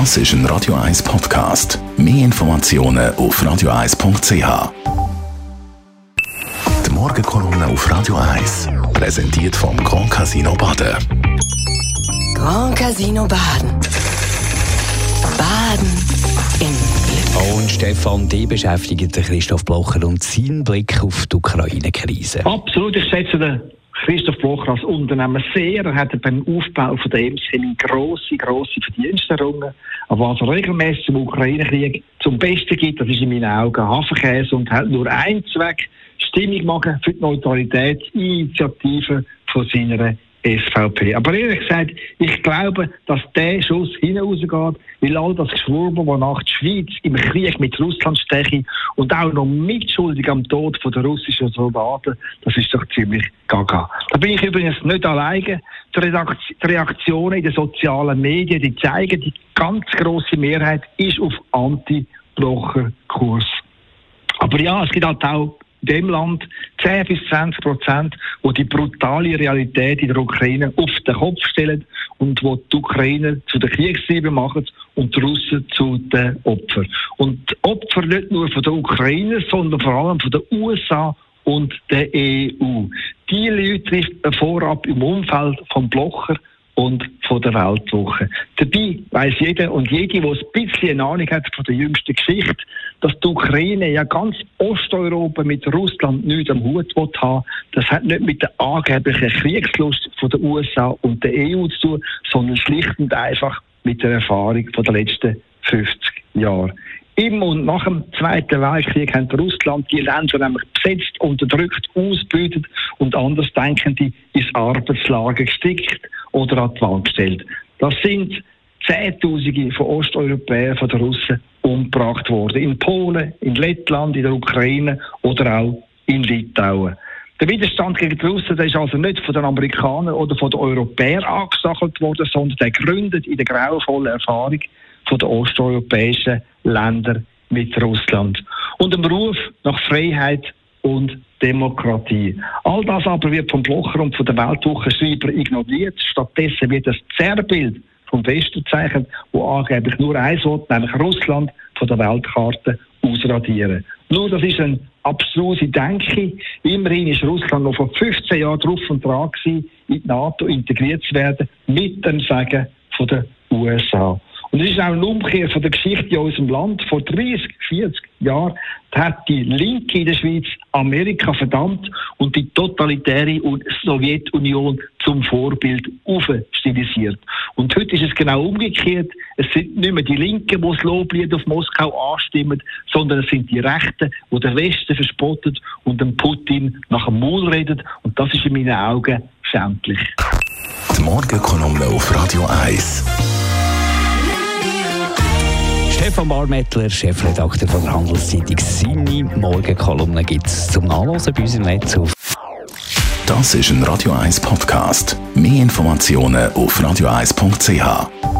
Das ist ein Radio 1 Podcast. Mehr Informationen auf radio1.ch. Die Morgenkolumne auf Radio 1 präsentiert vom Grand Casino Baden. Grand Casino Baden. Baden im Glück. Und Stefan, die beschäftigt Christoph Blocher und seinen Blick auf die Ukraine-Krise. Absolut, ich schätze den Christoph Blocher als. Er hat beim Aufbau von der EMSL grosse, grosse Verdienste errungen. Aber was er regelmäßig zum Ukraine-Krieg zum Besten gibt, das ist in meinen Augen Hafenkäse und hat nur einen Zweck, Stimmung machen für die Neutralität, Initiative von seiner SVP. Aber ehrlich gesagt, ich glaube, dass der Schuss hinausgeht, weil all das Geschwurbel, wonach die Schweiz im Krieg mit Russland steche und auch noch mitschuldig am Tod der russischen Soldaten, das ist doch ziemlich gaga. Da bin ich übrigens nicht alleine. Die Reaktionen in den sozialen Medien, die zeigen, die ganz große Mehrheit ist auf Anti-Blocher-Kurs. Aber ja, es gibt halt auch dem Land 10 bis 20 Prozent, wo die brutale Realität in der Ukraine auf den Kopf stellen und wo die Ukrainer zu den Kriegstrieben machen und die Russen zu den Opfern. Und die Opfer nicht nur von den Ukrainer, sondern vor allem von den USA und der EU. Die Leute trifft vorab im Umfeld vom Blocher und von der Weltwoche. Dabei weiß jeder und jede, der ein bisschen Ahnung hat von der jüngsten Geschichte, dass die Ukraine ja ganz Osteuropa mit Russland nichts am Hut haben Das hat nicht mit der angeblichen Kriegslust von der USA und der EU zu tun, sondern schlicht und einfach mit der Erfahrung von den letzten 50 Jahren. Im und nach dem Zweiten Weltkrieg haben Russland die Länder nämlich besetzt, unterdrückt, ausbeutet und Andersdenkende ins Arbeitslager gestickt oder an die Wand gestellt. Das sind Zehntausende von Osteuropäern, von den Russen umgebracht worden. In Polen, in Lettland, in der Ukraine oder auch in Litauen. Der Widerstand gegen die Russen ist also nicht von den Amerikanern oder von den Europäern angestachelt worden, sondern der gründet in der grauenvollen Erfahrung von den osteuropäischen Ländern mit Russland. Und dem Ruf nach Freiheit und Demokratie. All das aber wird vom Blocher und von der Weltwoche Schreiber ignoriert. Stattdessen wird das Zerrbild vom Westen gezeichnet, wo angeblich nur eins will, nämlich Russland von der Weltkarte ausradieren. Nur das ist eine abstruse Denke. Immerhin ist Russland noch vor 15 Jahren drauf und dran gewesen, in die NATO integriert zu werden, mit dem Sagen von den USA. Und es ist auch eine Umkehr von der Geschichte in unserem Land. Vor 30, 40 Jahren hat die Linke in der Schweiz Amerika verdammt und die totalitäre Sowjetunion zum Vorbild aufstilisiert. Und heute ist es genau umgekehrt. Es sind nicht mehr die Linken, die das Loblied auf Moskau anstimmen, sondern es sind die Rechten, die den Westen verspottet und dem Putin nach dem Maul redet. Und das ist in meinen Augen schändlich. Die Morgenkolumne auf Radio 1. Stefan Barmettler, Chefredakteur von der Handelszeitung. Seine Morgenkolumne gibt es zum Nachlesen bei uns im Netz auf. Das ist ein Radio 1 Podcast. Mehr Informationen auf radio1.ch.